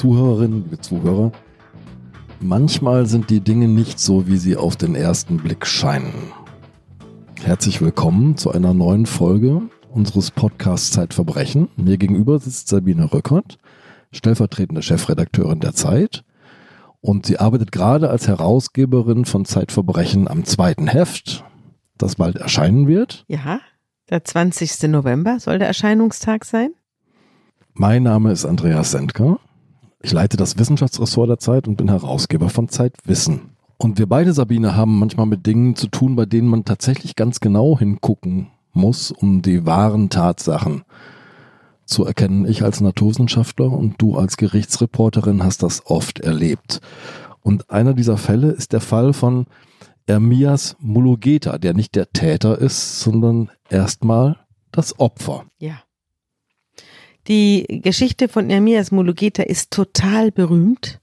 Zuhörerinnen, liebe Zuhörer, manchmal sind die Dinge nicht so, wie sie auf den ersten Blick scheinen. Herzlich willkommen zu einer neuen Folge unseres Podcasts Zeitverbrechen. Mir gegenüber sitzt Sabine Rückert, stellvertretende Chefredakteurin der Zeit. Und sie arbeitet gerade als Herausgeberin von Zeitverbrechen am zweiten Heft, das bald erscheinen wird. Ja, der 20. November soll der Erscheinungstag sein. Mein Name ist Andreas Sendker. Ich leite das Wissenschaftsressort der Zeit und bin Herausgeber von Zeitwissen. Und wir beide, Sabine, haben manchmal mit Dingen zu tun, bei denen man tatsächlich ganz genau hingucken muss, um die wahren Tatsachen zu erkennen. Ich als Naturwissenschaftler und du als Gerichtsreporterin hast das oft erlebt. Und einer dieser Fälle ist der Fall von Ermias Mulugeta, der nicht der Täter ist, sondern erstmal das Opfer. Ja. Die Geschichte von Ermias Mulugeta ist total berühmt,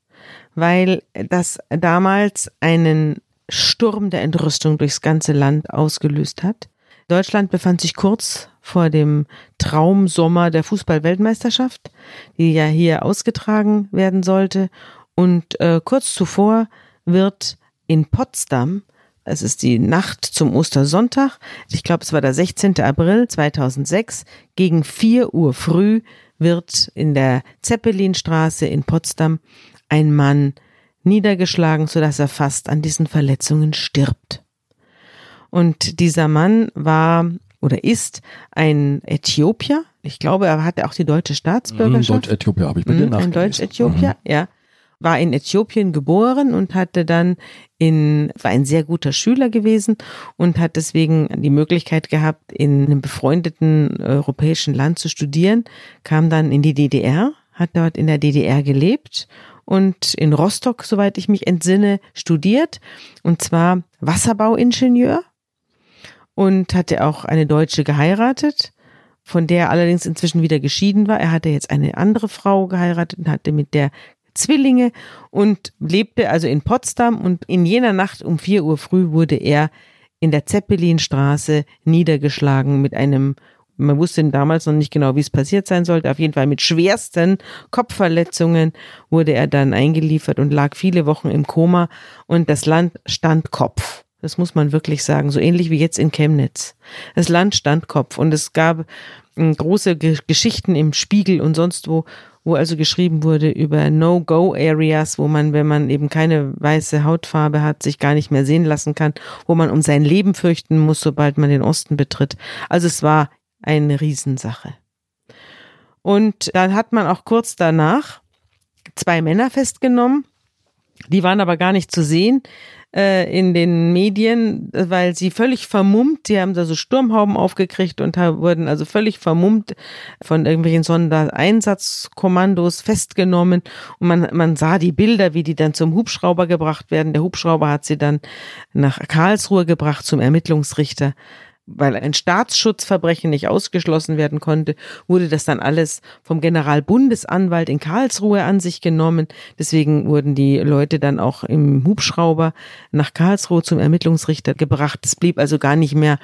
weil das damals einen Sturm der Entrüstung durchs ganze Land ausgelöst hat. Deutschland befand sich kurz vor dem Traumsommer der Fußball-Weltmeisterschaft, die ja hier ausgetragen werden sollte. Und äh, kurz zuvor wird in Potsdam, es ist die Nacht zum Ostersonntag, ich glaube es war der 16. April 2006, gegen 4 Uhr früh wird in der Zeppelinstraße in Potsdam ein Mann niedergeschlagen, sodass er fast an diesen Verletzungen stirbt. Und dieser Mann war oder ist ein Äthiopier. Ich glaube, er hatte auch die deutsche Staatsbürgerschaft. Deutsch-Äthiopier habe ich bei dir mhm, Ein Deutsch-Äthiopier, mhm. ja. War in Äthiopien geboren und hatte dann in, war ein sehr guter Schüler gewesen und hat deswegen die Möglichkeit gehabt, in einem befreundeten europäischen Land zu studieren, kam dann in die DDR, hat dort in der DDR gelebt und in Rostock, soweit ich mich entsinne, studiert und zwar Wasserbauingenieur und hatte auch eine Deutsche geheiratet, von der er allerdings inzwischen wieder geschieden war. Er hatte jetzt eine andere Frau geheiratet und hatte mit der Zwillinge und lebte also in Potsdam und in jener Nacht um vier Uhr früh wurde er in der Zeppelinstraße niedergeschlagen mit einem man wusste damals noch nicht genau, wie es passiert sein sollte. Auf jeden Fall mit schwersten Kopfverletzungen wurde er dann eingeliefert und lag viele Wochen im Koma und das Land stand Kopf. Das muss man wirklich sagen. So ähnlich wie jetzt in Chemnitz. Das Land stand Kopf und es gab hm, große Geschichten im Spiegel und sonst wo, wo also geschrieben wurde über No-Go-Areas, wo man, wenn man eben keine weiße Hautfarbe hat, sich gar nicht mehr sehen lassen kann, wo man um sein Leben fürchten muss, sobald man den Osten betritt. Also es war eine Riesensache. Und dann hat man auch kurz danach zwei Männer festgenommen. Die waren aber gar nicht zu sehen äh, in den Medien, weil sie völlig vermummt, die haben da so Sturmhauben aufgekriegt und wurden also völlig vermummt von irgendwelchen Sondereinsatzkommandos festgenommen und man, man sah die Bilder, wie die dann zum Hubschrauber gebracht werden. Der Hubschrauber hat sie dann nach Karlsruhe gebracht zum Ermittlungsrichter weil ein Staatsschutzverbrechen nicht ausgeschlossen werden konnte, wurde das dann alles vom Generalbundesanwalt in Karlsruhe an sich genommen. Deswegen wurden die Leute dann auch im Hubschrauber nach Karlsruhe zum Ermittlungsrichter gebracht. Es blieb also gar nicht mehr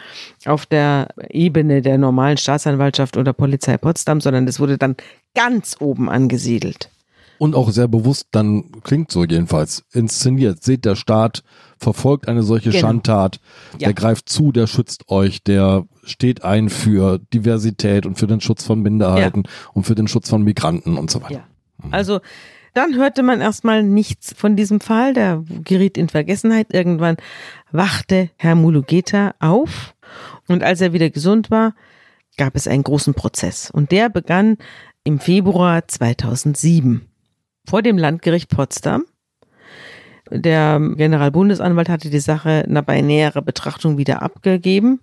auf der Ebene der normalen Staatsanwaltschaft oder Polizei Potsdam, sondern es wurde dann ganz oben angesiedelt. Und auch sehr bewusst, dann klingt so jedenfalls, inszeniert. Seht, der Staat verfolgt eine solche genau. Schandtat, ja. der greift zu, der schützt euch, der steht ein für Diversität und für den Schutz von Minderheiten ja. und für den Schutz von Migranten und so weiter. Ja. Mhm. Also dann hörte man erstmal nichts von diesem Fall, der geriet in Vergessenheit. Irgendwann wachte Herr Mulugeta auf und als er wieder gesund war, gab es einen großen Prozess und der begann im Februar 2007 vor dem Landgericht Potsdam der Generalbundesanwalt hatte die Sache bei näherer Betrachtung wieder abgegeben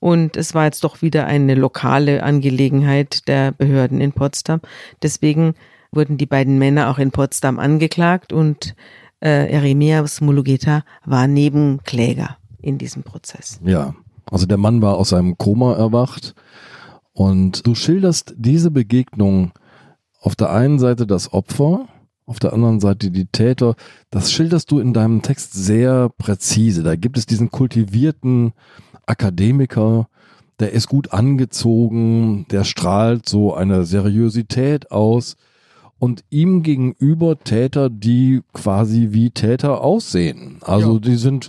und es war jetzt doch wieder eine lokale Angelegenheit der Behörden in Potsdam. Deswegen wurden die beiden Männer auch in Potsdam angeklagt und äh, Eremias Mulugeta war Nebenkläger in diesem Prozess. Ja, also der Mann war aus seinem Koma erwacht und du schilderst diese Begegnung auf der einen Seite das Opfer auf der anderen Seite die Täter. Das schilderst du in deinem Text sehr präzise. Da gibt es diesen kultivierten Akademiker, der ist gut angezogen, der strahlt so eine Seriosität aus. und ihm gegenüber Täter, die quasi wie Täter aussehen. Also Ja. die sind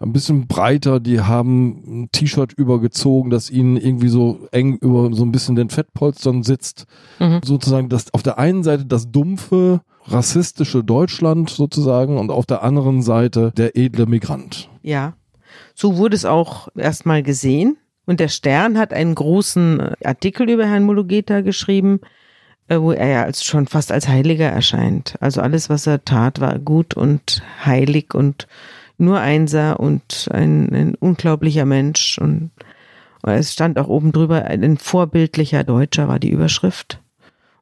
ein bisschen breiter, die haben ein T-Shirt übergezogen, das ihnen irgendwie so eng über so ein bisschen den Fettpolstern sitzt. Mhm. Sozusagen das auf der einen Seite das dumpfe, rassistische Deutschland sozusagen und auf der anderen Seite der edle Migrant. Ja, so wurde es auch erstmal gesehen. Und der Stern hat einen großen äh, Artikel über Herrn Mulugeta geschrieben, äh, wo er ja als, schon fast als Heiliger erscheint. Also alles, was er tat, war gut und heilig und nur einsah und ein, ein unglaublicher Mensch. Und es stand auch oben drüber, ein vorbildlicher Deutscher war die Überschrift.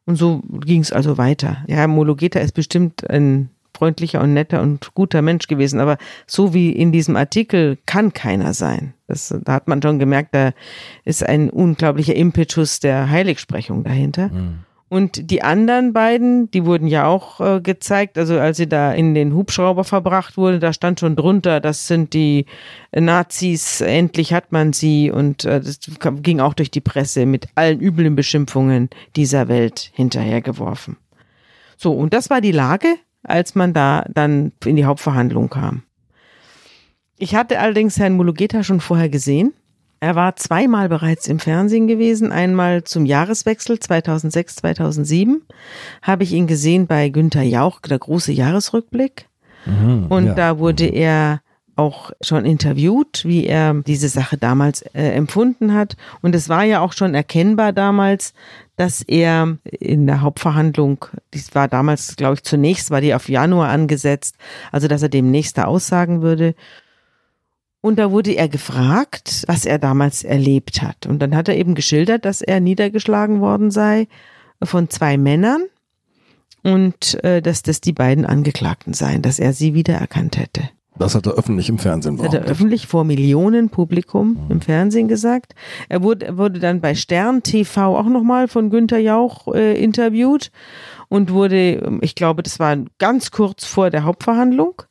Und so ging es also weiter. Ja, Herr Mulugeta ist bestimmt ein freundlicher und netter und guter Mensch gewesen, aber so wie in diesem Artikel kann keiner sein. Das, da hat man schon gemerkt, da ist ein unglaublicher Impetus der Heiligsprechung dahinter. Und die anderen beiden, die wurden ja auch äh, gezeigt, also als sie da in den Hubschrauber verbracht wurde, da stand schon drunter, das sind die Nazis, endlich hat man sie und äh, das ging auch durch die Presse mit allen üblen Beschimpfungen dieser Welt hinterhergeworfen. So, und das war die Lage, als man da dann in die Hauptverhandlung kam. Ich hatte allerdings Herrn Mulugeta schon vorher gesehen. Er war zweimal bereits im Fernsehen gewesen. Einmal zum Jahreswechsel 2006, 2007 habe ich ihn gesehen bei Günther Jauch, der große Jahresrückblick. Und ja. da wurde er auch schon interviewt, wie er diese Sache damals äh, empfunden hat. Und es war ja auch schon erkennbar damals, dass er in der Hauptverhandlung, dies war damals, glaube ich, zunächst war die auf Januar angesetzt, also dass er demnächst da aussagen würde. Und da wurde er gefragt, was er damals erlebt hat. Und dann hat er eben geschildert, dass er niedergeschlagen worden sei von zwei Männern und äh, dass das die beiden Angeklagten seien, dass er sie wiedererkannt hätte. Das hat er öffentlich im Fernsehen Das hat er öffentlich vor Millionen Publikum im Fernsehen gesagt. Er wurde, er wurde dann bei Stern TV auch nochmal von Günther Jauch äh, interviewt und wurde, ähm, ich glaube, das war ganz kurz vor der Hauptverhandlung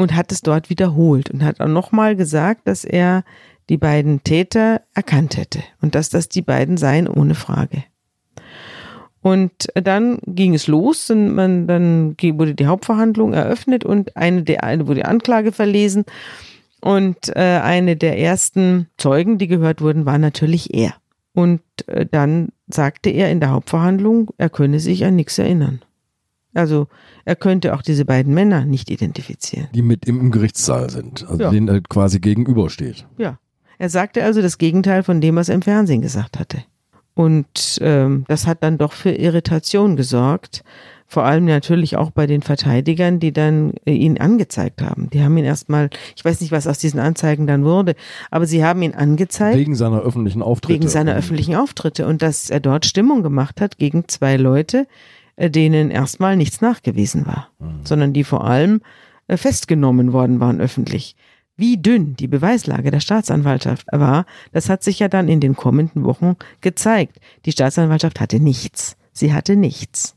und hat es dort wiederholt und hat auch nochmal gesagt, dass er die beiden Täter erkannt hätte und dass das die beiden seien ohne Frage. Und dann ging es los und man, dann wurde die Hauptverhandlung eröffnet und eine der eine wurde die Anklage verlesen und äh, eine der ersten Zeugen, die gehört wurden, war natürlich er. Und äh, dann sagte er in der Hauptverhandlung, er könne sich an nichts erinnern. Also er könnte auch diese beiden Männer nicht identifizieren. Die mit ihm im Gerichtssaal sind, also Ja. denen er quasi gegenübersteht. Ja. Er sagte also das Gegenteil von dem, was er im Fernsehen gesagt hatte. Und ähm, das hat dann doch für Irritation gesorgt. Vor allem natürlich auch bei den Verteidigern, die dann äh, ihn angezeigt haben. Die haben ihn erstmal, ich weiß nicht, was aus diesen Anzeigen dann wurde, aber sie haben ihn angezeigt Wegen seiner öffentlichen Auftritte. wegen seiner öffentlichen Auftritte und dass er dort Stimmung gemacht hat gegen zwei Leute, denen erstmal nichts nachgewiesen war, sondern die vor allem äh, festgenommen worden waren öffentlich. Wie dünn die Beweislage der Staatsanwaltschaft war, das hat sich ja dann in den kommenden Wochen gezeigt. Die Staatsanwaltschaft hatte nichts. Sie hatte nichts.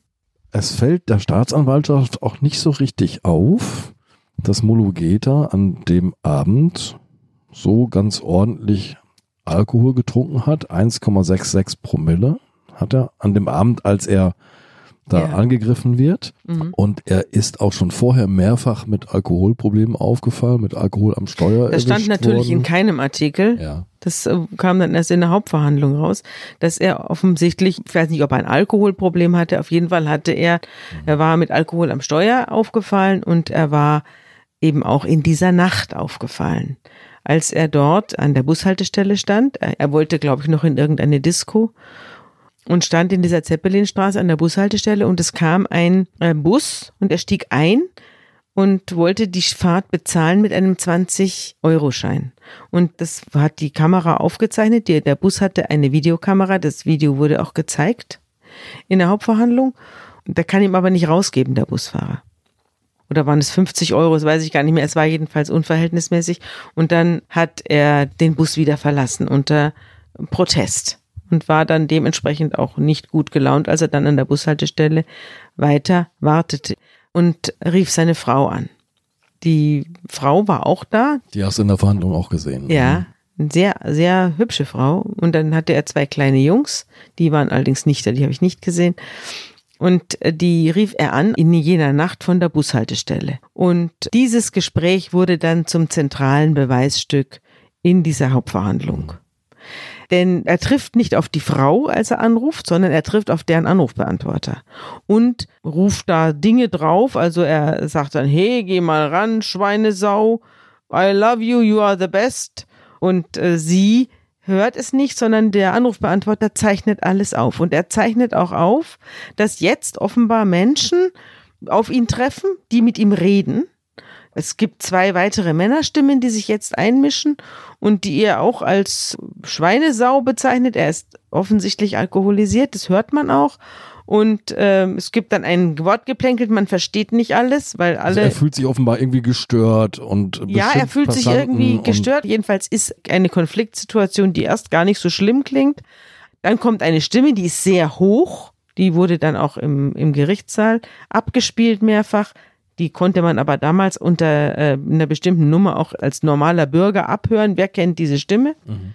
Es fällt der Staatsanwaltschaft auch nicht so richtig auf, dass Mulugeta an dem Abend so ganz ordentlich Alkohol getrunken hat. 1,66 Promille hat er an dem Abend, als er da Ja. angegriffen wird. Mhm. Und er ist auch schon vorher mehrfach mit Alkoholproblemen aufgefallen, mit Alkohol am Steuer. Das stand natürlich in worden. keinem Artikel. Ja. Das äh, kam dann erst in der Hauptverhandlung raus, dass er offensichtlich, ich weiß nicht, ob er ein Alkoholproblem hatte, auf jeden Fall hatte er, er war mit Alkohol am Steuer aufgefallen und er war eben auch in dieser Nacht aufgefallen. Als er dort an der Bushaltestelle stand, er er wollte, glaube ich, noch in irgendeine Disco und stand in dieser Zeppelinstraße an der Bushaltestelle und es kam ein äh, Bus und er stieg ein und wollte die Fahrt bezahlen mit einem 20-Euro-Schein. Und das hat die Kamera aufgezeichnet. Die, der Bus hatte eine Videokamera. Das Video wurde auch gezeigt in der Hauptverhandlung. Der kann ihm aber nicht rausgeben, der Busfahrer. Oder waren es 50 Euro, das weiß ich gar nicht mehr. Es war jedenfalls unverhältnismäßig. Und dann hat er den Bus wieder verlassen unter Protest und war dann dementsprechend auch nicht gut gelaunt, als er dann an der Bushaltestelle weiter wartete und rief seine Frau an. Die Frau war auch da, Die hast du in der Verhandlung auch gesehen. ja, eine sehr, sehr hübsche Frau. Und dann hatte er zwei kleine Jungs, die waren allerdings nicht da, die habe ich nicht gesehen. Und äh, die rief er an in jener Nacht von der Bushaltestelle. Und dieses Gespräch wurde dann zum zentralen Beweisstück in dieser Hauptverhandlung. Denn er trifft nicht auf die Frau, als er anruft, sondern er trifft auf deren Anrufbeantworter und ruft da Dinge drauf. Also er sagt dann, hey, geh mal ran, Schweinesau, I love you, you are the best. Und äh, sie hört es nicht, sondern der Anrufbeantworter zeichnet alles auf. Und er zeichnet auch auf, dass jetzt offenbar Menschen auf ihn treffen, die mit ihm reden. Es gibt zwei weitere Männerstimmen, die sich jetzt einmischen und die er auch als Schweinesau bezeichnet. Er ist offensichtlich alkoholisiert, das hört man auch. Und ähm, es gibt dann ein Wortgeplänkel, man versteht nicht alles, weil alle. Also er fühlt sich offenbar irgendwie gestört und Ja, er fühlt Passanten sich irgendwie gestört. Jedenfalls ist eine Konfliktsituation, die erst gar nicht so schlimm klingt. Dann kommt eine Stimme, die ist sehr hoch. Die wurde dann auch im, im Gerichtssaal abgespielt mehrfach. Die konnte man aber damals unter äh, einer bestimmten Nummer auch als normaler Bürger abhören. Wer kennt diese Stimme? Mhm.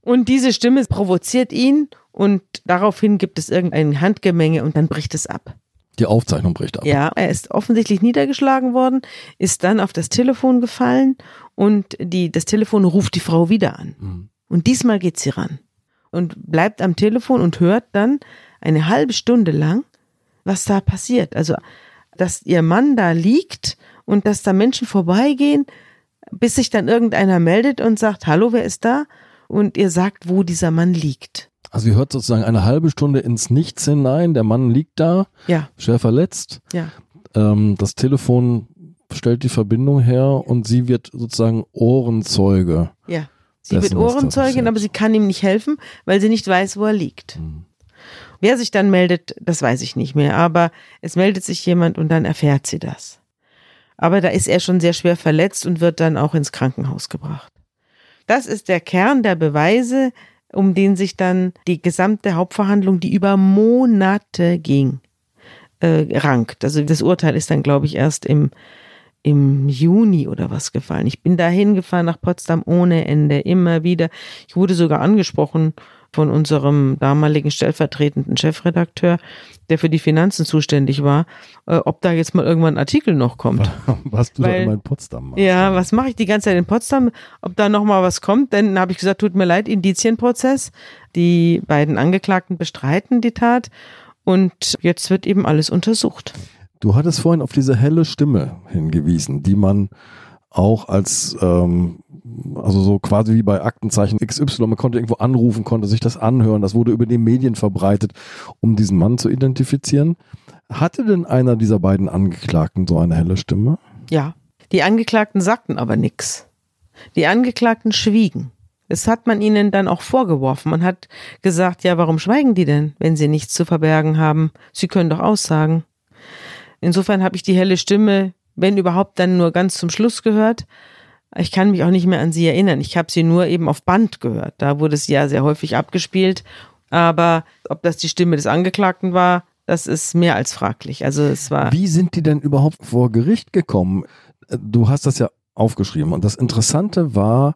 Und diese Stimme provoziert ihn und daraufhin gibt es irgendein Handgemenge und dann bricht es ab. Die Aufzeichnung bricht ab. Ja, er ist offensichtlich niedergeschlagen worden, ist dann auf das Telefon gefallen und die, das Telefon ruft die Frau wieder an. Mhm. Und diesmal geht sie ran und bleibt am Telefon und hört dann eine halbe Stunde lang, was da passiert. Also dass ihr Mann da liegt und dass da Menschen vorbeigehen, bis sich dann irgendeiner meldet und sagt, hallo, wer ist da? Und ihr sagt, wo dieser Mann liegt. Also ihr hört sozusagen eine halbe Stunde ins Nichts hinein, der Mann liegt da, ja. schwer verletzt. Ja. Ähm, das Telefon stellt die Verbindung her und sie wird sozusagen Ohrenzeuge. Ja. Sie wird Ohrenzeugin, aber sie kann ihm nicht helfen, weil sie nicht weiß, wo er liegt. Hm. Wer sich dann meldet, das weiß ich nicht mehr, aber es meldet sich jemand und dann erfährt sie das. Aber da ist er schon sehr schwer verletzt und wird dann auch ins Krankenhaus gebracht. Das ist der Kern der Beweise, um den sich dann die gesamte Hauptverhandlung, die über Monate ging, äh, rankt. Also das Urteil ist dann, glaube ich, erst im, im Juni oder was gefallen. Ich bin da hingefahren nach Potsdam ohne Ende, immer wieder. Ich wurde sogar angesprochen von unserem damaligen stellvertretenden Chefredakteur, der für die Finanzen zuständig war, äh, ob da jetzt mal irgendwann ein Artikel noch kommt. Was du Weil, da immer in Potsdam machst. Ja, was mache ich die ganze Zeit in Potsdam? Ob da noch mal was kommt? Dann habe ich gesagt, tut mir leid, Indizienprozess. Die beiden Angeklagten bestreiten die Tat und jetzt wird eben alles untersucht. Du hattest vorhin auf diese helle Stimme hingewiesen, die man auch als ähm, also so quasi wie bei Aktenzeichen XY, man konnte irgendwo anrufen, konnte sich das anhören, das wurde über die Medien verbreitet, um diesen Mann zu identifizieren. Hatte denn einer dieser beiden Angeklagten so eine helle Stimme? Ja, die Angeklagten sagten aber nichts. Die Angeklagten schwiegen. Das hat man ihnen dann auch vorgeworfen. Man hat gesagt, ja, warum schweigen die denn, wenn sie nichts zu verbergen haben? Sie können doch aussagen. Insofern habe ich die helle Stimme, wenn überhaupt, dann nur ganz zum Schluss gehört. Ich kann mich auch nicht mehr an sie erinnern. Ich habe sie nur eben auf Band gehört. Da wurde es ja sehr häufig abgespielt. Aber ob das die Stimme des Angeklagten war, das ist mehr als fraglich. Also es war. Wie sind die denn überhaupt vor Gericht gekommen? Du hast das ja aufgeschrieben. Und das Interessante war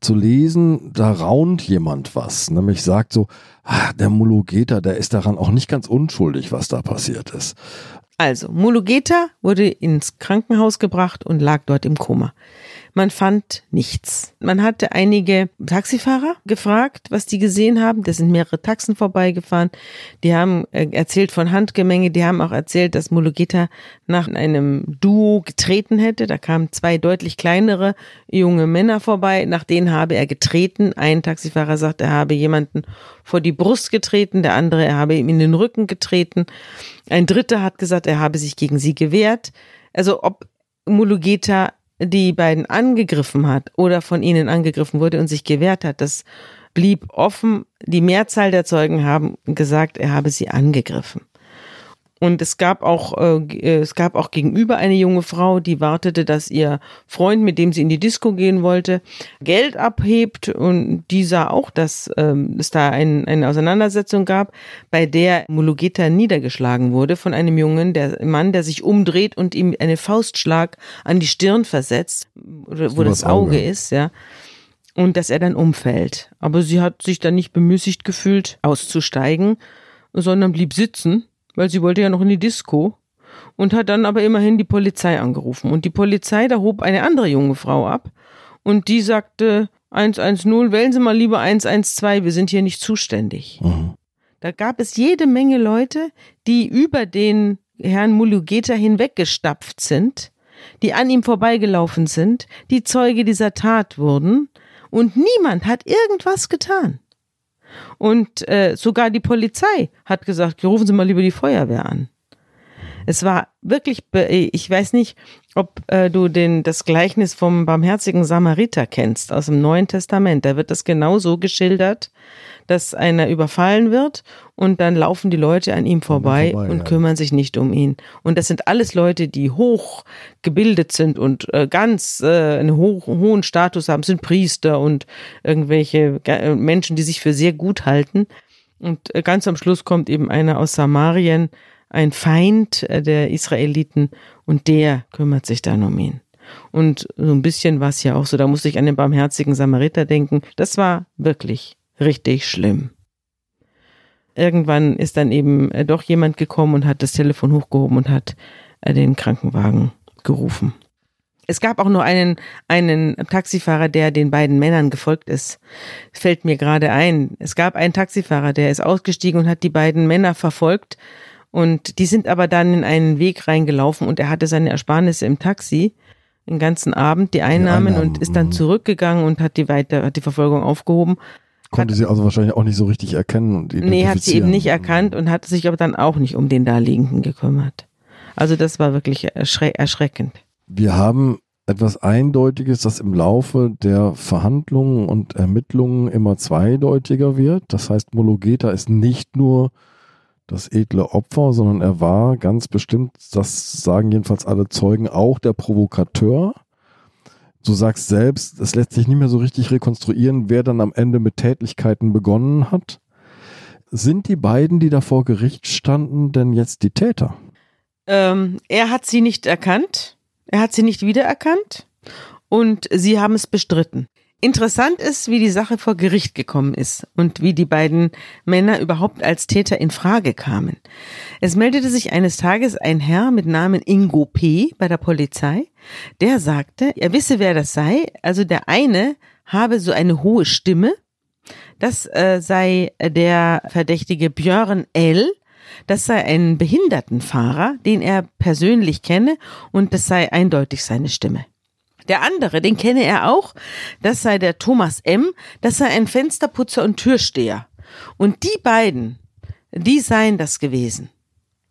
zu lesen, da raunt jemand was. Nämlich sagt so, ah, der Mulugeta, der ist daran auch nicht ganz unschuldig, was da passiert ist. Also, Mulugeta wurde ins Krankenhaus gebracht und lag dort im Koma. Man fand nichts. Man hatte einige Taxifahrer gefragt, was die gesehen haben. Da sind mehrere Taxen vorbeigefahren. Die haben äh, erzählt von Handgemenge. Die haben auch erzählt, dass Mulugeta nach einem Duo getreten hätte. Da kamen zwei deutlich kleinere junge Männer vorbei. Nach denen habe er getreten. Ein Taxifahrer sagt, er habe jemanden vor die Brust getreten. Der andere, er habe ihm in den Rücken getreten. Ein dritter hat gesagt, er habe sich gegen sie gewehrt. Also ob Mulugeta die beiden angegriffen hat oder von ihnen angegriffen wurde und sich gewehrt hat, das blieb offen. Die Mehrzahl der Zeugen haben gesagt, er habe sie angegriffen. Und es gab auch, äh, äh, es gab auch gegenüber eine junge Frau, die wartete, dass ihr Freund, mit dem sie in die Disco gehen wollte, Geld abhebt. Und die sah auch, dass ähm, es da ein, eine Auseinandersetzung gab, bei der Mulugeta niedergeschlagen wurde von einem jungen der Mann, der sich umdreht und ihm einen Faustschlag an die Stirn versetzt, wo das Auge ist, ja. Und dass er dann umfällt. Aber sie hat sich dann nicht bemüßigt gefühlt, auszusteigen, sondern blieb sitzen weil sie wollte ja noch in die Disco und hat dann aber immerhin die Polizei angerufen. Und die Polizei, da hob eine andere junge Frau ab und die sagte 110, wählen Sie mal lieber 112, wir sind hier nicht zuständig. Mhm. Da gab es jede Menge Leute, die über den Herrn Mulugeta hinweggestapft sind, die an ihm vorbeigelaufen sind, die Zeuge dieser Tat wurden und niemand hat irgendwas getan. Und äh, sogar die Polizei hat gesagt, rufen Sie mal lieber die Feuerwehr an. Es war wirklich, ich weiß nicht, ob äh, du den, das Gleichnis vom barmherzigen Samariter kennst aus dem Neuen Testament. Da wird das genau so geschildert, dass einer überfallen wird und dann laufen die Leute an ihm vorbei, vorbei und ja. kümmern sich nicht um ihn. Und das sind alles Leute, die hoch gebildet sind und äh, ganz äh, einen hoch, hohen Status haben, sind Priester und irgendwelche äh, Menschen, die sich für sehr gut halten. Und äh, ganz am Schluss kommt eben einer aus Samarien, ein Feind äh, der Israeliten und der kümmert sich dann um ihn. Und so ein bisschen war es ja auch so, da musste ich an den barmherzigen Samariter denken. Das war wirklich richtig schlimm. Irgendwann ist dann eben äh, doch jemand gekommen und hat das Telefon hochgehoben und hat äh, den Krankenwagen gerufen. Es gab auch nur einen, einen Taxifahrer, der den beiden Männern gefolgt ist. Fällt mir gerade ein. Es gab einen Taxifahrer, der ist ausgestiegen und hat die beiden Männer verfolgt und die sind aber dann in einen Weg reingelaufen und er hatte seine Ersparnisse im Taxi den ganzen Abend, die Einnahmen, die Einnahmen und ist dann mhm. zurückgegangen und hat die weiter, hat die Verfolgung aufgehoben. Konnte hat, sie also wahrscheinlich auch nicht so richtig erkennen und Nee, hat sie eben nicht erkannt und hat sich aber dann auch nicht um den Daliegenden gekümmert. Also das war wirklich erschre erschreckend. Wir haben etwas Eindeutiges, das im Laufe der Verhandlungen und Ermittlungen immer zweideutiger wird. Das heißt, Mologeta ist nicht nur das edle Opfer, sondern er war ganz bestimmt, das sagen jedenfalls alle Zeugen, auch der Provokateur. Du sagst selbst, es lässt sich nicht mehr so richtig rekonstruieren, wer dann am Ende mit Tätlichkeiten begonnen hat. Sind die beiden, die da vor Gericht standen, denn jetzt die Täter? Ähm, er hat sie nicht erkannt. Er hat sie nicht wiedererkannt. Und sie haben es bestritten. Interessant ist, wie die Sache vor Gericht gekommen ist und wie die beiden Männer überhaupt als Täter in Frage kamen. Es meldete sich eines Tages ein Herr mit Namen Ingo P. bei der Polizei, der sagte, er wisse, wer das sei. Also der eine habe so eine hohe Stimme. Das äh, sei der verdächtige Björn L., das sei ein Behindertenfahrer, den er persönlich kenne, und das sei eindeutig seine Stimme. Der andere, den kenne er auch, das sei der Thomas M., das sei ein Fensterputzer und Türsteher. Und die beiden, die seien das gewesen.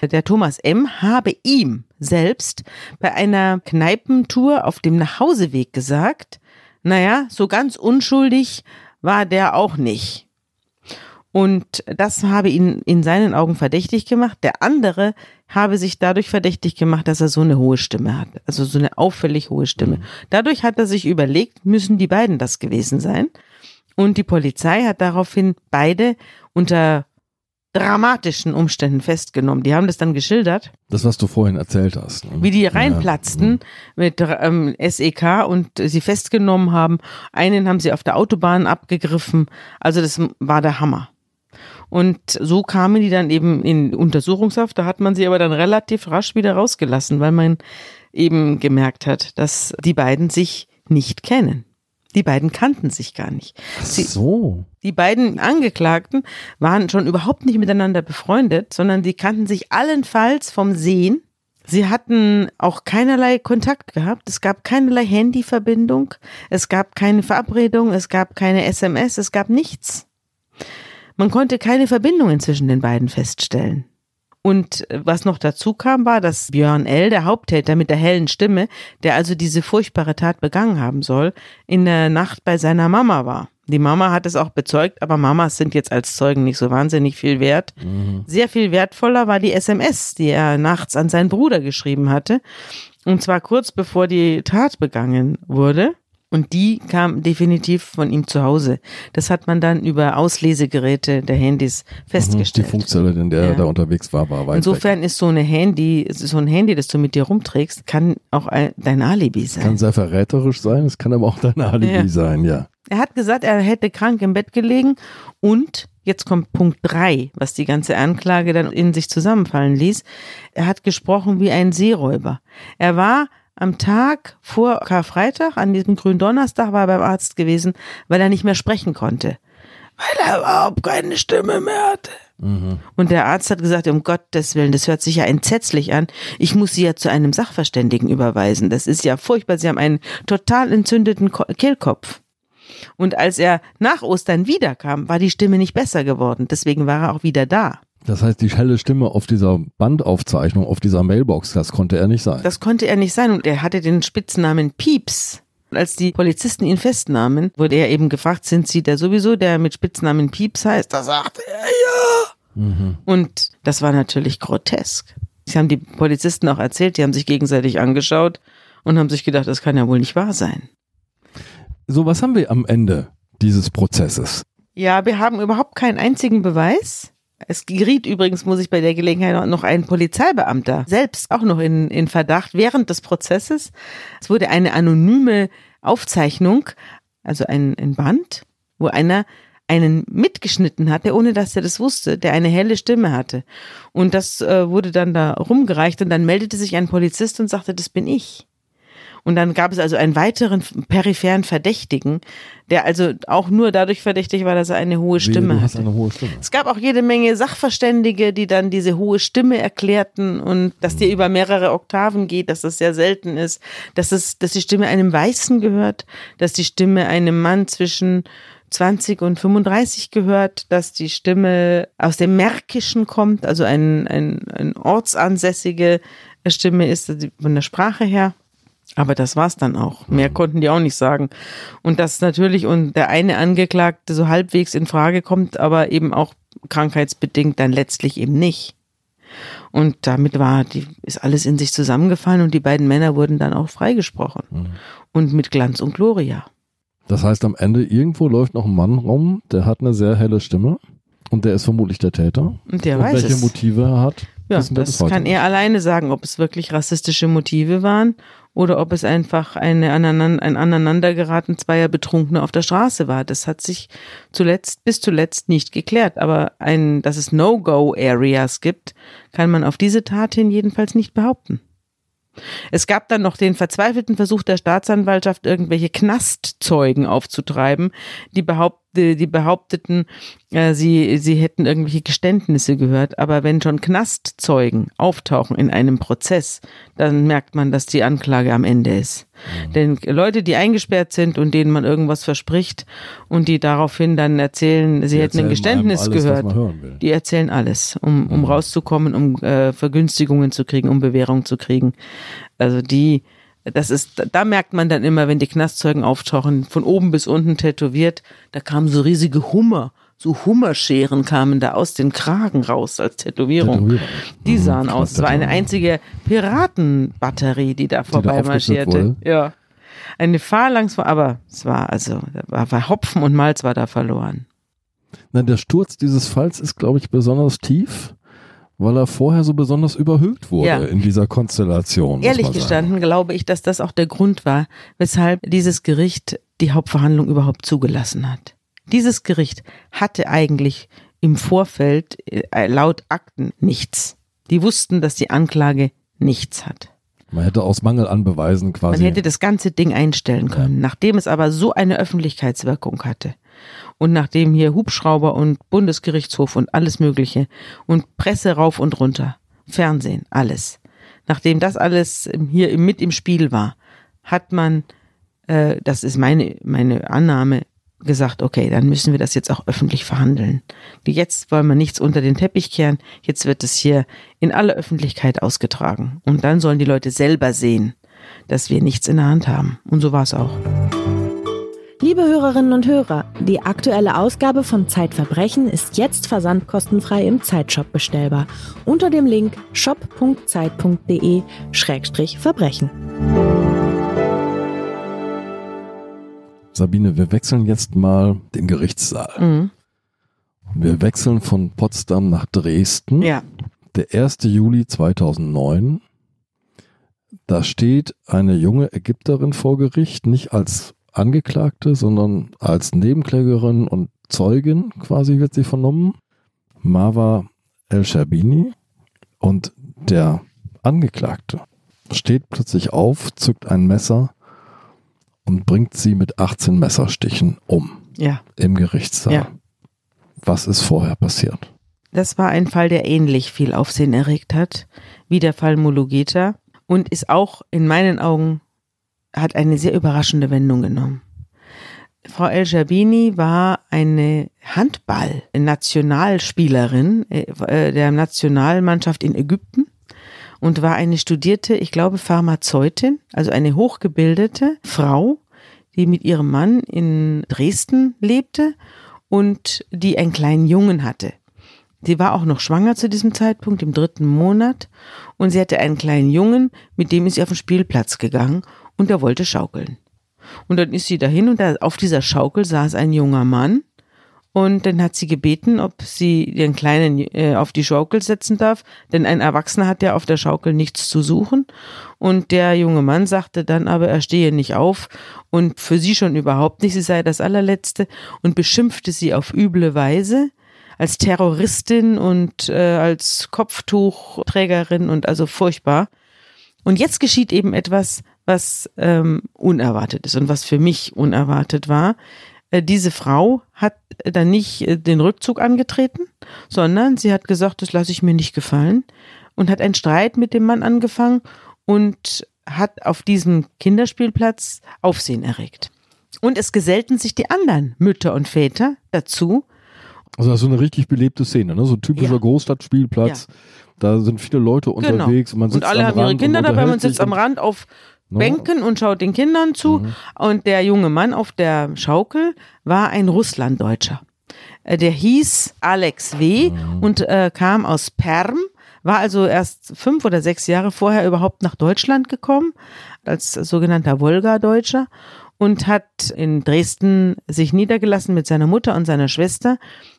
Der Thomas M. habe ihm selbst bei einer Kneipentour auf dem Nachhauseweg gesagt, naja, so ganz unschuldig war der auch nicht. Und das habe ihn in seinen Augen verdächtig gemacht. Der andere habe sich dadurch verdächtig gemacht, dass er so eine hohe Stimme hat. Also so eine auffällig hohe Stimme. Mhm. Dadurch hat er sich überlegt, müssen die beiden das gewesen sein. Und die Polizei hat daraufhin beide unter dramatischen Umständen festgenommen. Die haben das dann geschildert. Das, was du vorhin erzählt hast. Ne? Wie die reinplatzten ja. mit ähm, SEK und sie festgenommen haben. Einen haben sie auf der Autobahn abgegriffen. Also das war der Hammer. Und so kamen die dann eben in Untersuchungshaft. Da hat man sie aber dann relativ rasch wieder rausgelassen, weil man eben gemerkt hat, dass die beiden sich nicht kennen. Die beiden kannten sich gar nicht. Sie, so. Die beiden Angeklagten waren schon überhaupt nicht miteinander befreundet, sondern die kannten sich allenfalls vom Sehen. Sie hatten auch keinerlei Kontakt gehabt. Es gab keinerlei Handyverbindung. Es gab keine Verabredung. Es gab keine SMS. Es gab nichts. Man konnte keine Verbindungen zwischen den beiden feststellen. Und äh, was noch dazu kam, war, dass Björn L., der Haupttäter mit der hellen Stimme, der also diese furchtbare Tat begangen haben soll, in der Nacht bei seiner Mama war. Die Mama hat es auch bezeugt, aber Mamas sind jetzt als Zeugen nicht so wahnsinnig viel wert. Mhm. Sehr viel wertvoller war die SMS, die er nachts an seinen Bruder geschrieben hatte. Und zwar kurz bevor die Tat begangen wurde. Und die kam definitiv von ihm zu Hause. Das hat man dann über Auslesegeräte der Handys festgestellt. Die Funkzelle, in der ja. er da unterwegs war, war weit Insofern weg. ist so eine Handy, so ein Handy, das du mit dir rumträgst, kann auch dein Alibi sein. Kann sehr verräterisch sein, es kann aber auch dein Alibi ja. sein, ja. Er hat gesagt, er hätte krank im Bett gelegen und jetzt kommt Punkt drei, was die ganze Anklage dann in sich zusammenfallen ließ. Er hat gesprochen wie ein Seeräuber. Er war am Tag vor Karfreitag, an diesem grünen Donnerstag, war er beim Arzt gewesen, weil er nicht mehr sprechen konnte. Weil er überhaupt keine Stimme mehr hatte. Mhm. Und der Arzt hat gesagt, um Gottes Willen, das hört sich ja entsetzlich an. Ich muss Sie ja zu einem Sachverständigen überweisen. Das ist ja furchtbar. Sie haben einen total entzündeten Kehlkopf. Und als er nach Ostern wiederkam, war die Stimme nicht besser geworden. Deswegen war er auch wieder da. Das heißt, die helle Stimme auf dieser Bandaufzeichnung, auf dieser Mailbox, das konnte er nicht sein. Das konnte er nicht sein. Und er hatte den Spitznamen Pieps. Als die Polizisten ihn festnahmen, wurde er eben gefragt, sind Sie der sowieso, der mit Spitznamen Pieps heißt? Da sagte er ja. Mhm. Und das war natürlich grotesk. Sie haben die Polizisten auch erzählt, die haben sich gegenseitig angeschaut und haben sich gedacht, das kann ja wohl nicht wahr sein. So, was haben wir am Ende dieses Prozesses? Ja, wir haben überhaupt keinen einzigen Beweis. Es geriet übrigens, muss ich bei der Gelegenheit noch ein Polizeibeamter selbst auch noch in, in Verdacht während des Prozesses. Es wurde eine anonyme Aufzeichnung, also ein, ein Band, wo einer einen mitgeschnitten hatte, ohne dass er das wusste, der eine helle Stimme hatte. Und das äh, wurde dann da rumgereicht und dann meldete sich ein Polizist und sagte, das bin ich. Und dann gab es also einen weiteren peripheren Verdächtigen, der also auch nur dadurch verdächtig war, dass er eine hohe Stimme hatte. Eine hohe Stimme. Es gab auch jede Menge Sachverständige, die dann diese hohe Stimme erklärten und dass die über mehrere Oktaven geht, dass das sehr selten ist, dass es, dass die Stimme einem Weißen gehört, dass die Stimme einem Mann zwischen 20 und 35 gehört, dass die Stimme aus dem Märkischen kommt, also ein, ein, ein ortsansässige Stimme ist, von der Sprache her. Aber das war's dann auch. Mehr konnten die auch nicht sagen. Und dass natürlich und der eine Angeklagte so halbwegs in Frage kommt, aber eben auch krankheitsbedingt dann letztlich eben nicht. Und damit war die, ist alles in sich zusammengefallen und die beiden Männer wurden dann auch freigesprochen. Mhm. Und mit Glanz und Gloria. Das heißt, am Ende irgendwo läuft noch ein Mann rum, der hat eine sehr helle Stimme und der ist vermutlich der Täter. Und der und weiß welche es. Motive er hat. Ja, das kann er alleine sagen, ob es wirklich rassistische Motive waren oder ob es einfach eine aneinander, ein Aneinandergeraten zweier Betrunkene auf der Straße war. Das hat sich zuletzt, bis zuletzt nicht geklärt. Aber ein, dass es No-Go-Areas gibt, kann man auf diese Tat hin jedenfalls nicht behaupten. Es gab dann noch den verzweifelten Versuch der Staatsanwaltschaft, irgendwelche Knastzeugen aufzutreiben, die, behaupt, die behaupteten, äh, sie, sie hätten irgendwelche Geständnisse gehört. Aber wenn schon Knastzeugen auftauchen in einem Prozess, dann merkt man, dass die Anklage am Ende ist. Mhm. Denn Leute, die eingesperrt sind und denen man irgendwas verspricht und die daraufhin dann erzählen, sie die hätten ein Geständnis alles, gehört, die erzählen alles, um, um mhm. rauszukommen, um äh, Vergünstigungen zu kriegen, um Bewährung zu kriegen. Also die das ist, da merkt man dann immer, wenn die Knastzeugen auftauchen, von oben bis unten tätowiert, da kamen so riesige Hummer, so Hummerscheren kamen da aus den Kragen raus als Tätowierung. Tätowierung. Die mhm, sahen mhm, aus. Es war eine einzige Piratenbatterie, die da vorbei die marschierte. Ja. Eine Phalanx war, aber es war also, war, war Hopfen und Malz war da verloren. Na, der Sturz dieses Falls ist, glaube ich, besonders tief weil er vorher so besonders überhöht wurde ja. in dieser Konstellation. Ehrlich gestanden glaube ich, dass das auch der Grund war, weshalb dieses Gericht die Hauptverhandlung überhaupt zugelassen hat. Dieses Gericht hatte eigentlich im Vorfeld äh, laut Akten nichts. Die wussten, dass die Anklage nichts hat. Man hätte aus Mangel an Beweisen quasi. Man hätte das ganze Ding einstellen können. Ja. Nachdem es aber so eine Öffentlichkeitswirkung hatte, und nachdem hier Hubschrauber und Bundesgerichtshof und alles Mögliche und Presse rauf und runter, Fernsehen, alles. Nachdem das alles hier mit im Spiel war, hat man, äh, das ist meine, meine Annahme, gesagt, okay, dann müssen wir das jetzt auch öffentlich verhandeln. Jetzt wollen wir nichts unter den Teppich kehren, jetzt wird es hier in aller Öffentlichkeit ausgetragen. Und dann sollen die Leute selber sehen, dass wir nichts in der Hand haben. Und so war es auch. Liebe Hörerinnen und Hörer, die aktuelle Ausgabe von Zeitverbrechen ist jetzt versandkostenfrei im Zeitshop bestellbar unter dem Link shop.zeit.de-verbrechen. Sabine, wir wechseln jetzt mal den Gerichtssaal. Mhm. Wir wechseln von Potsdam nach Dresden. Ja. Der 1. Juli 2009. Da steht eine junge Ägypterin vor Gericht, nicht als Angeklagte, sondern als Nebenklägerin und Zeugin quasi wird sie vernommen, Marwa El-Sherbini. Und der Angeklagte steht plötzlich auf, zückt ein Messer und bringt sie mit 18 Messerstichen um Ja. im Gerichtssaal. Ja. Was ist vorher passiert? Das war ein Fall, der ähnlich viel Aufsehen erregt hat, wie der Fall Mulugeta und ist auch in meinen Augen, hat eine sehr überraschende Wendung genommen. Frau El Jabini war eine Handball-Nationalspielerin äh, der Nationalmannschaft in Ägypten und war eine studierte, ich glaube, Pharmazeutin, also eine hochgebildete Frau, die mit ihrem Mann in Dresden lebte und die einen kleinen Jungen hatte. Sie war auch noch schwanger zu diesem Zeitpunkt, im dritten Monat, und sie hatte einen kleinen Jungen, mit dem ist sie auf den Spielplatz gegangen und er wollte schaukeln. Und dann ist sie dahin und da auf dieser Schaukel saß ein junger Mann und dann hat sie gebeten, ob sie den Kleinen äh, auf die Schaukel setzen darf, denn ein Erwachsener hat ja auf der Schaukel nichts zu suchen. Und der junge Mann sagte dann aber, er stehe nicht auf und für sie schon überhaupt nicht, sie sei das allerletzte und beschimpfte sie auf üble Weise als Terroristin und äh, als Kopftuchträgerin und also furchtbar. Und jetzt geschieht eben etwas, was ähm, unerwartet ist und was für mich unerwartet war. Äh, diese Frau hat dann nicht äh, den Rückzug angetreten, sondern sie hat gesagt, das lasse ich mir nicht gefallen und hat einen Streit mit dem Mann angefangen und hat auf diesem Kinderspielplatz Aufsehen erregt. Und es gesellten sich die anderen Mütter und Väter dazu, Also das ist so eine richtig belebte Szene, ne? so ein typischer Ja. Großstadtspielplatz. Da sind viele Leute unterwegs und man sitzt Genau. und alle am haben ihre Rand Kinder und dabei, man sitzt am Rand auf? Bänken und schaut den Kindern zu. Mhm. Und der junge Mann auf der Schaukel war ein Russlanddeutscher. Äh, Der hieß Alex W. Mhm. und äh, kam aus Perm, war also erst fünf oder sechs Jahre vorher überhaupt nach Deutschland gekommen, als sogenannter Wolga-Deutscher und hat in Dresden sich niedergelassen mit seiner Mutter und seiner Schwester,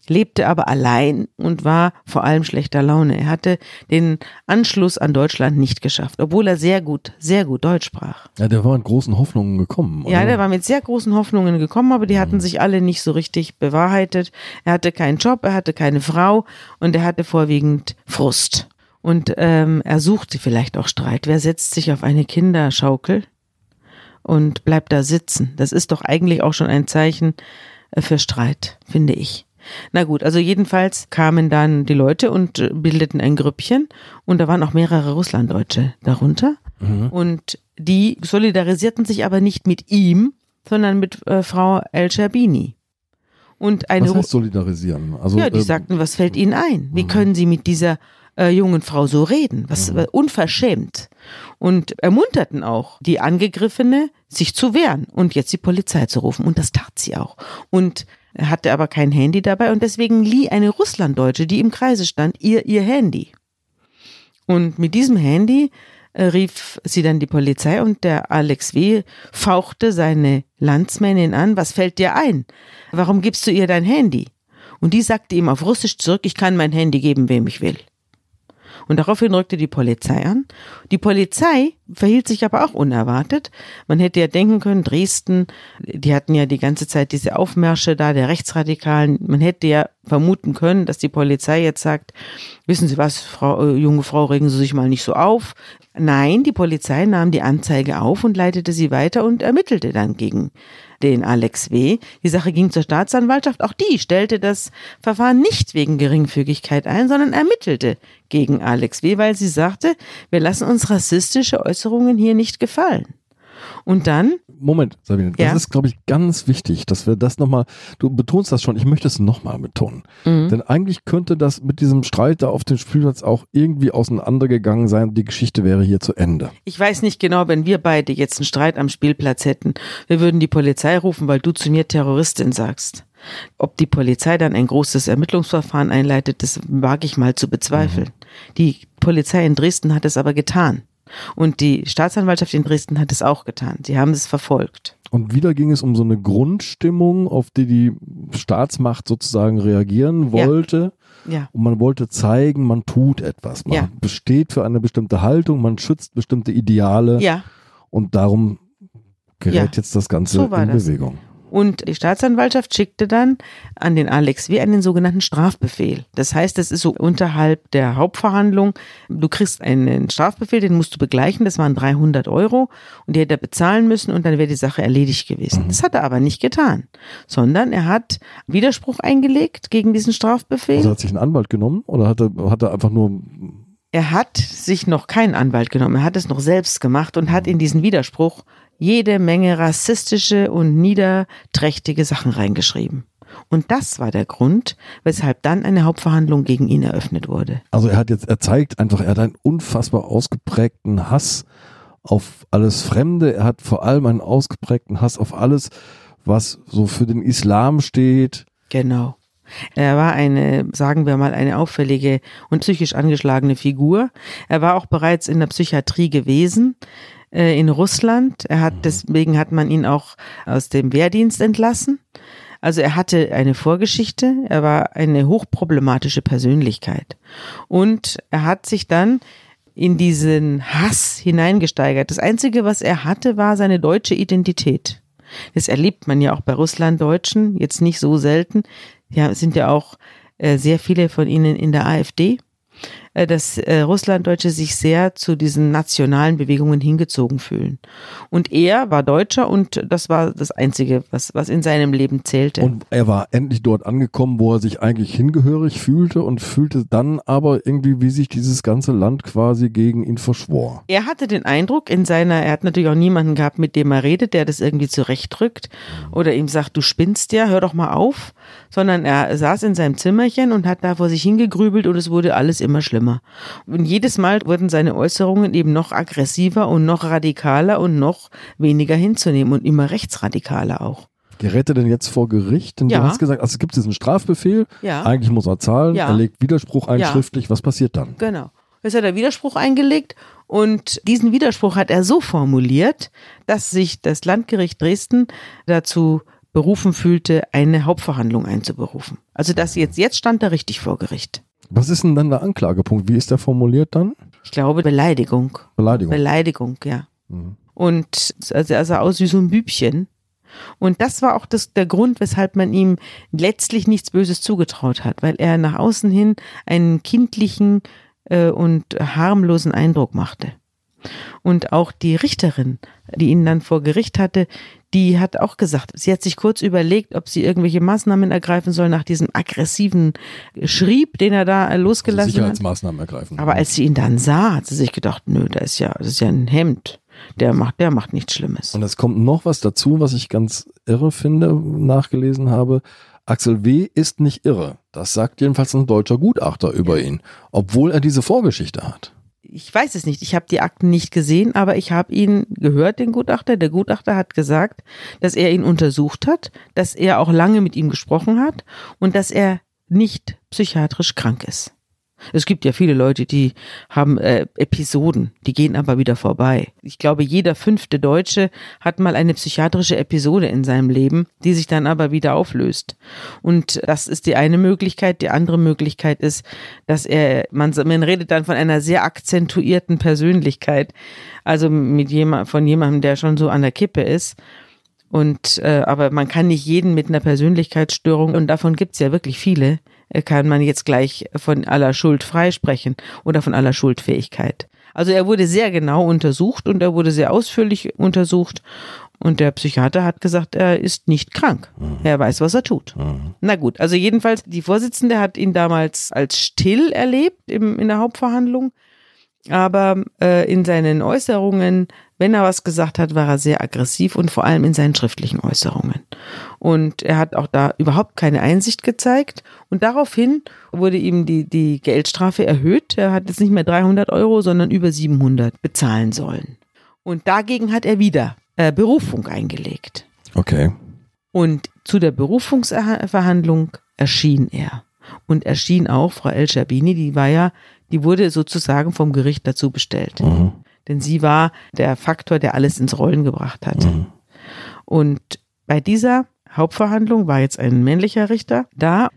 lebte aber allein und war vor allem schlechter Laune. Er hatte den Anschluss an Deutschland nicht geschafft, obwohl er sehr gut, sehr gut Deutsch sprach. Ja, der war mit großen Hoffnungen gekommen. Ja, oder? der war mit sehr großen Hoffnungen gekommen, aber die hatten sich alle nicht so richtig bewahrheitet. Er hatte keinen Job, er hatte keine Frau und er hatte vorwiegend Frust. Und ähm, er suchte vielleicht auch Streit. Wer setzt sich auf eine Kinderschaukel und bleibt da sitzen? Das ist doch eigentlich auch schon ein Zeichen äh, für Streit, finde ich. Na gut, also jedenfalls kamen dann die Leute und äh, bildeten ein Grüppchen und da waren auch mehrere Russlanddeutsche darunter. Mhm. Und die solidarisierten sich aber nicht mit ihm, sondern mit äh, Frau El Scherbini. Und eine Was heißt solidarisieren? Also, ja, die ähm, sagten, was fällt ihnen ein? Wie Mhm. können sie mit dieser äh, jungen Frau so reden? Was Mhm. unverschämt. Und ermunterten auch die Angegriffene, sich zu wehren und jetzt die Polizei zu rufen. Und das tat sie auch. Und hatte aber kein Handy dabei und deswegen lieh eine Russlanddeutsche, die im Kreise stand, ihr ihr Handy. Und mit diesem Handy äh, rief sie dann die Polizei und der Alex W. fauchte seine Landsmännin an, was fällt dir ein? Warum gibst du ihr dein Handy? Und die sagte ihm auf Russisch zurück, ich kann mein Handy geben, wem ich will. Und daraufhin rückte die Polizei an. Die Polizei verhielt sich aber auch unerwartet. Man hätte ja denken können, Dresden, die hatten ja die ganze Zeit diese Aufmärsche da der Rechtsradikalen. Man hätte ja vermuten können, dass die Polizei jetzt sagt, wissen Sie was, Frau, äh, junge Frau, regen Sie sich mal nicht so auf. Nein, die Polizei nahm die Anzeige auf und leitete sie weiter und ermittelte dann gegen den Alex W. Die Sache ging zur Staatsanwaltschaft. Auch die stellte das Verfahren nicht wegen Geringfügigkeit ein, sondern ermittelte gegen Alex W., weil sie sagte, wir lassen uns rassistische Äußerungen hier nicht gefallen. Und dann, Moment, Sabine, das Ja. ist, glaube ich, ganz wichtig, dass wir das nochmal, du betonst das schon, ich möchte es nochmal betonen. Mhm. Denn eigentlich könnte das mit diesem Streit da auf dem Spielplatz auch irgendwie auseinandergegangen sein. Die Geschichte wäre hier zu Ende. ich weiß nicht genau, wenn wir beide jetzt einen Streit am Spielplatz hätten, wir würden die Polizei rufen, weil du zu mir Terroristin sagst. Ob die Polizei dann ein großes Ermittlungsverfahren einleitet, das wage ich mal zu bezweifeln. Die Polizei in Dresden hat es aber getan. Und die Staatsanwaltschaft in Dresden hat es auch getan. Sie haben es verfolgt. Und wieder ging es um so eine Grundstimmung, auf die die Staatsmacht sozusagen reagieren Ja. wollte. Ja. Und man wollte zeigen, man tut etwas. Man Ja. besteht für eine bestimmte Haltung, man schützt bestimmte Ideale. Ja. Und darum gerät Ja. jetzt das Ganze So in. Bewegung. Und die Staatsanwaltschaft schickte dann an den Alex W. einen sogenannten Strafbefehl. Das heißt, das ist so unterhalb der Hauptverhandlung. Du kriegst einen Strafbefehl, den musst du begleichen. Das waren 300 Euro und die hätte er bezahlen müssen und dann wäre die Sache erledigt gewesen. Das hat er aber nicht getan, sondern er hat Widerspruch eingelegt gegen diesen Strafbefehl. Also hat sich einen Anwalt genommen oder hat er, hat er einfach nur er hat sich noch keinen Anwalt genommen, er hat es noch selbst gemacht und hat in diesen Widerspruch jede Menge rassistische und niederträchtige Sachen reingeschrieben. Und das war der Grund, weshalb dann eine Hauptverhandlung gegen ihn eröffnet wurde. Also er hat jetzt, er zeigt einfach, er hat einen unfassbar ausgeprägten Hass auf alles Fremde. Er hat vor allem einen ausgeprägten Hass auf alles, was so für den Islam steht. Genau. Er war eine, sagen wir mal, eine auffällige und psychisch angeschlagene Figur. Er war auch bereits in der Psychiatrie gewesen äh, in Russland. Er hat, deswegen hat man ihn auch aus dem Wehrdienst entlassen. Also er hatte eine Vorgeschichte, er war eine hochproblematische Persönlichkeit. Und er hat sich dann in diesen Hass hineingesteigert. Das Einzige, was er hatte, war seine deutsche Identität. Das erlebt man ja auch bei Russlanddeutschen, jetzt nicht so selten. Ja, sind ja auch äh, sehr viele von ihnen in der AfD. Äh, dass äh, Russlanddeutsche sich sehr zu diesen nationalen Bewegungen hingezogen fühlen. Und er war Deutscher und das war das Einzige, was, was in seinem Leben zählte. Und er war endlich dort angekommen, wo er sich eigentlich hingehörig fühlte und fühlte dann aber irgendwie, wie sich dieses ganze Land quasi gegen ihn verschwor. Er hatte den Eindruck in seiner, er hat natürlich auch niemanden gehabt, mit dem er redet, der das irgendwie zurechtdrückt oder ihm sagt, du spinnst ja, hör doch mal auf, sondern er saß in seinem Zimmerchen und hat da vor sich hingegrübelt und es wurde alles immer schlimmer schlimmer. Und jedes Mal wurden seine Äußerungen eben noch aggressiver und noch radikaler und noch weniger hinzunehmen und immer rechtsradikaler auch. Gerät er denn jetzt vor Gericht? Denn Ja. du hast gesagt, also es gibt diesen Strafbefehl, Ja. eigentlich muss er zahlen, Ja. er legt Widerspruch ein schriftlich, was passiert dann? Genau. Jetzt hat er Widerspruch eingelegt und diesen Widerspruch hat er so formuliert, dass sich das Landgericht Dresden dazu berufen fühlte, eine Hauptverhandlung einzuberufen. Also das jetzt, jetzt stand er richtig vor Gericht. Was ist denn dann der Anklagepunkt? Wie ist der formuliert dann? Ich glaube Beleidigung. Beleidigung. Beleidigung, ja. Mhm. Und also er sah aus wie so ein Bübchen. Und das war auch das, der Grund, weshalb man ihm letztlich nichts Böses zugetraut hat, weil er nach außen hin einen kindlichen äh, und harmlosen Eindruck machte. Und auch die Richterin, die ihn dann vor Gericht hatte, die hat auch gesagt, sie hat sich kurz überlegt, ob sie irgendwelche Maßnahmen ergreifen soll nach diesem aggressiven Schrieb, den er da äh, Also losgelassen hat. Sicherheitsmaßnahmen ergreifen. Aber als sie ihn dann sah, hat sie sich gedacht, nö, da ist ja, das ist ja ein Hemd. Der macht, der macht nichts Schlimmes. Und es kommt noch was dazu, was ich ganz irre finde, nachgelesen habe. Axel W. ist nicht irre. Das sagt jedenfalls ein deutscher Gutachter über ihn, obwohl er diese Vorgeschichte hat. Ich weiß es nicht. Ich habe die Akten nicht gesehen, aber ich habe ihn gehört, den Gutachter. Der Gutachter hat gesagt, dass er ihn untersucht hat, dass er auch lange mit ihm gesprochen hat und dass er nicht psychiatrisch krank ist. Es gibt ja viele Leute, die haben äh, Episoden, die gehen aber wieder vorbei. Ich glaube, jeder fünfte Deutsche hat mal eine psychiatrische Episode in seinem Leben, die sich dann aber wieder auflöst. Und das ist die eine Möglichkeit. Die andere Möglichkeit ist, dass er, man, man redet dann von einer sehr akzentuierten Persönlichkeit, also mit jemand, von jemandem, der schon so an der Kippe ist. Und äh, aber man kann nicht jeden mit einer Persönlichkeitsstörung, und davon gibt's ja wirklich viele, kann man jetzt gleich von aller Schuld freisprechen oder von aller Schuldfähigkeit. Also er wurde sehr genau untersucht und er wurde sehr ausführlich untersucht. Und der Psychiater hat gesagt, er ist nicht krank. Er weiß, was er tut. Na gut, also jedenfalls, die Vorsitzende hat ihn damals als still erlebt im, in der Hauptverhandlung. Aber äh, in seinen Äußerungen, wenn er was gesagt hat, war er sehr aggressiv und vor allem in seinen schriftlichen Äußerungen. Und er hat auch da überhaupt keine Einsicht gezeigt. Und daraufhin wurde ihm die, die Geldstrafe erhöht. Er hat jetzt nicht mehr 300 Euro, sondern über 700 bezahlen sollen. Und dagegen hat er wieder äh, Berufung eingelegt. Okay. Und zu der Berufungsverhandlung erschien er. Und erschien auch Frau El Scherbini, die war ja, die wurde sozusagen vom Gericht dazu bestellt. Mhm. Denn sie war der Faktor, der alles ins Rollen gebracht hat. Mhm. Und bei dieser Hauptverhandlung war jetzt ein männlicher Richter da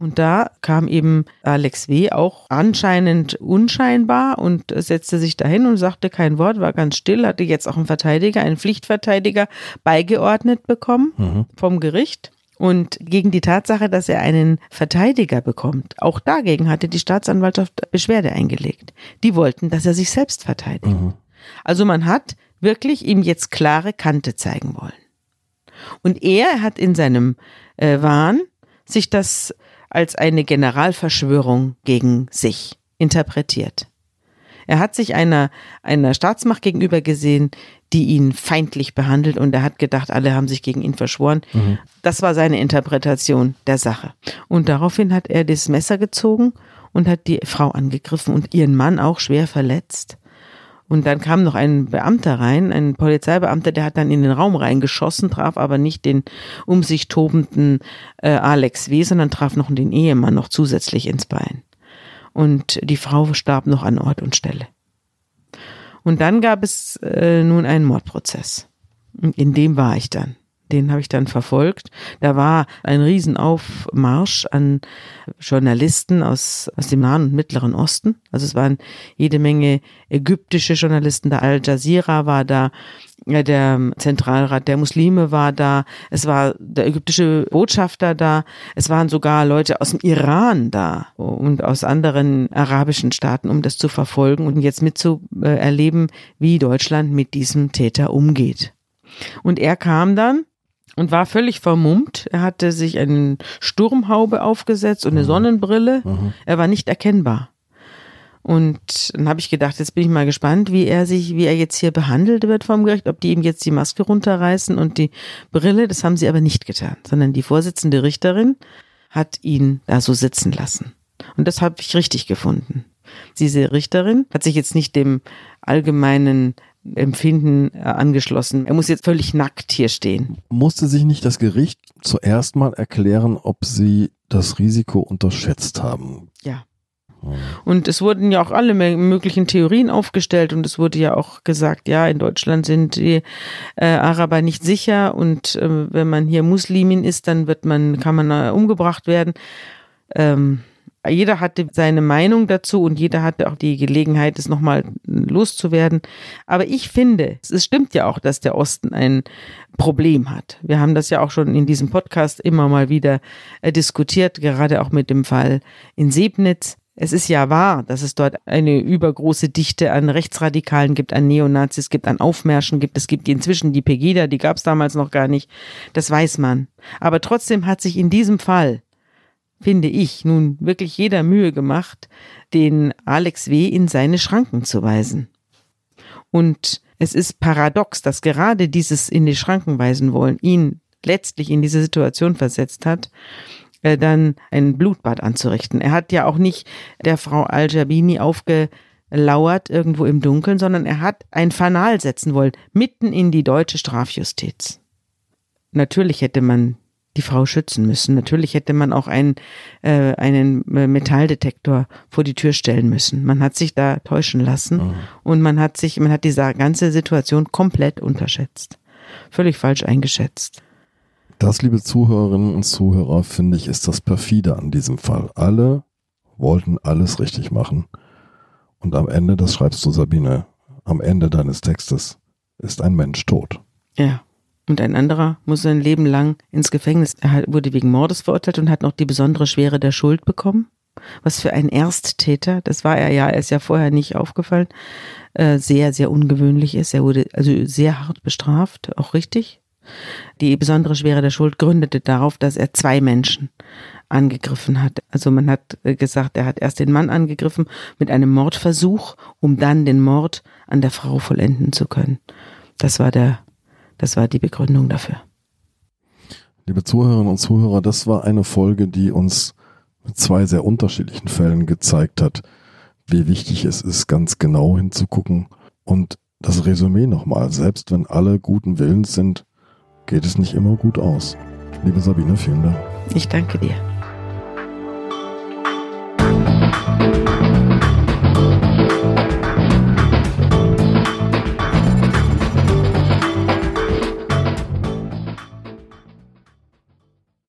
Und da kam eben Alex W. auch anscheinend unscheinbar und setzte sich dahin und sagte kein Wort, war ganz still, hatte jetzt auch einen Verteidiger, einen Pflichtverteidiger beigeordnet bekommen mhm. vom Gericht. Und gegen die Tatsache, dass er einen Verteidiger bekommt, auch dagegen hatte die Staatsanwaltschaft Beschwerde eingelegt. Die wollten, dass er sich selbst verteidigt. Mhm. Also man hat wirklich ihm jetzt klare Kante zeigen wollen. Und er hat in seinem äh, Wahn sich das als eine Generalverschwörung gegen sich interpretiert. Er hat sich einer, einer Staatsmacht gegenüber gesehen, die ihn feindlich behandelt und er hat gedacht, alle haben sich gegen ihn verschworen. Mhm. Das war seine Interpretation der Sache. Und daraufhin hat er das Messer gezogen und hat die Frau angegriffen und ihren Mann auch schwer verletzt. Und dann kam noch ein Beamter rein, ein Polizeibeamter, der hat dann in den Raum reingeschossen, traf aber nicht den um sich tobenden äh, Alex W., sondern traf noch den Ehemann noch zusätzlich ins Bein. Und die Frau starb noch an Ort und Stelle. Und dann gab es äh, nun einen Mordprozess. In dem war ich dann den habe ich dann verfolgt. Da war ein Riesenaufmarsch an Journalisten aus, aus dem Nahen und Mittleren Osten. Also es waren jede Menge ägyptische Journalisten da, Al Jazeera war da, der Zentralrat der Muslime war da, es war der ägyptische Botschafter da, es waren sogar Leute aus dem Iran da und aus anderen arabischen Staaten, um das zu verfolgen und jetzt mitzuerleben, wie Deutschland mit diesem Täter umgeht. Und er kam dann und war völlig vermummt. Er hatte sich eine Sturmhaube aufgesetzt und eine mhm. Sonnenbrille. Mhm. Er war nicht erkennbar. Und dann habe ich gedacht, jetzt bin ich mal gespannt, wie er sich, wie er jetzt hier behandelt wird vom Gericht, ob die ihm jetzt die Maske runterreißen und die Brille. Das haben sie aber nicht getan, sondern die Vorsitzende Richterin hat ihn da so sitzen lassen. Und das habe ich richtig gefunden. Diese Richterin hat sich jetzt nicht dem allgemeinen Empfinden äh, angeschlossen. Er muss jetzt völlig nackt hier stehen. Musste sich nicht das Gericht zuerst mal erklären, ob sie das Risiko unterschätzt haben? Und es wurden ja auch alle möglichen Theorien aufgestellt und es wurde ja auch gesagt, ja, in Deutschland sind die äh, Araber nicht sicher und äh, wenn man hier Muslimin ist, dann wird man, kann man äh, umgebracht werden. Ähm, jeder hatte seine Meinung dazu und jeder hatte auch die Gelegenheit, es nochmal loszuwerden. Aber ich finde, es stimmt ja auch, dass der Osten ein Problem hat. Wir haben das ja auch schon in diesem Podcast immer mal wieder äh, diskutiert, gerade auch mit dem Fall in Sebnitz. Es ist ja wahr, dass es dort eine übergroße Dichte an Rechtsradikalen gibt, an Neonazis gibt, an Aufmärschen gibt. Es gibt inzwischen die Pegida, die gab es damals noch gar nicht. Das weiß man. Aber trotzdem hat sich in diesem Fall finde ich, nun wirklich jeder Mühe gemacht, den Alex W. in seine Schranken zu weisen. Und es ist paradox, dass gerade dieses in die Schranken weisen wollen ihn letztlich in diese Situation versetzt hat, äh, dann ein Blutbad anzurichten. Er hat ja auch nicht der Frau Al-Jabini aufgelauert irgendwo im Dunkeln, sondern er hat ein Fanal setzen wollen, mitten in die deutsche Strafjustiz. Natürlich hätte man die Frau schützen müssen. Natürlich hätte man auch einen, äh, einen äh, Metalldetektor vor die Tür stellen müssen. Man hat sich da täuschen lassen mhm. und man hat sich, man hat diese ganze Situation komplett unterschätzt. Völlig falsch eingeschätzt. Das, liebe Zuhörerinnen und Zuhörer, finde ich, ist das perfide an diesem Fall. Alle wollten alles richtig machen. Und am Ende, das schreibst du, Sabine, am Ende deines Textes ist ein Mensch tot. Ja. Und ein anderer muss sein Leben lang ins Gefängnis. Er wurde wegen Mordes verurteilt und hat noch die besondere Schwere der Schuld bekommen. Was für ein Ersttäter, das war er ja, er ist ja vorher nicht aufgefallen, äh, sehr, sehr ungewöhnlich ist. Er wurde also sehr hart bestraft, auch richtig. Die besondere Schwere der Schuld gründete darauf, dass er zwei Menschen angegriffen hat. Also man hat äh, gesagt, er hat erst den Mann angegriffen mit einem Mordversuch, um dann den Mord an der Frau vollenden zu können. Das war der das war die Begründung dafür. Liebe Zuhörerinnen und Zuhörer, das war eine Folge, die uns mit zwei sehr unterschiedlichen Fällen gezeigt hat, wie wichtig es ist, ganz genau hinzugucken. Und das Resümee nochmal, selbst wenn alle guten Willens sind, geht es nicht immer gut aus. Liebe Sabine, vielen Dank. Ich danke dir.